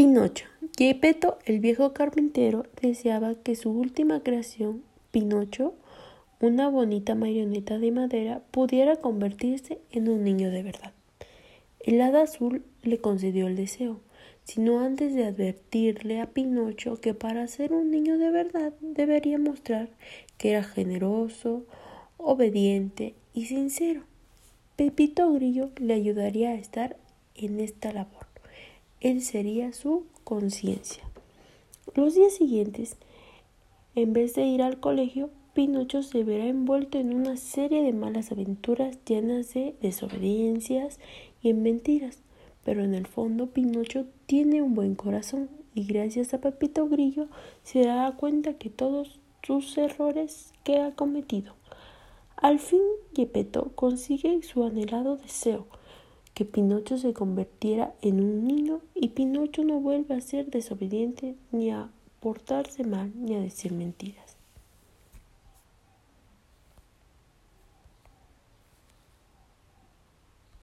Pinocho. Gepetto, el viejo carpintero, deseaba que su última creación, Pinocho, una bonita marioneta de madera, pudiera convertirse en un niño de verdad. El hada azul le concedió el deseo, sino antes de advertirle a Pinocho que para ser un niño de verdad debería mostrar que era generoso, obediente y sincero. Pepito Grillo le ayudaría a estar en esta labor. Él sería su conciencia. Los días siguientes, en vez de ir al colegio, Pinocho se verá envuelto en una serie de malas aventuras llenas de desobediencias y en mentiras. Pero en el fondo Pinocho tiene un buen corazón y gracias a Pepito Grillo se dará cuenta que todos sus errores que ha cometido. Al fin Gepetto consigue su anhelado deseo, que Pinocho se convirtiera en un niño y Pinocho no vuelve a ser desobediente ni a portarse mal ni a decir mentiras.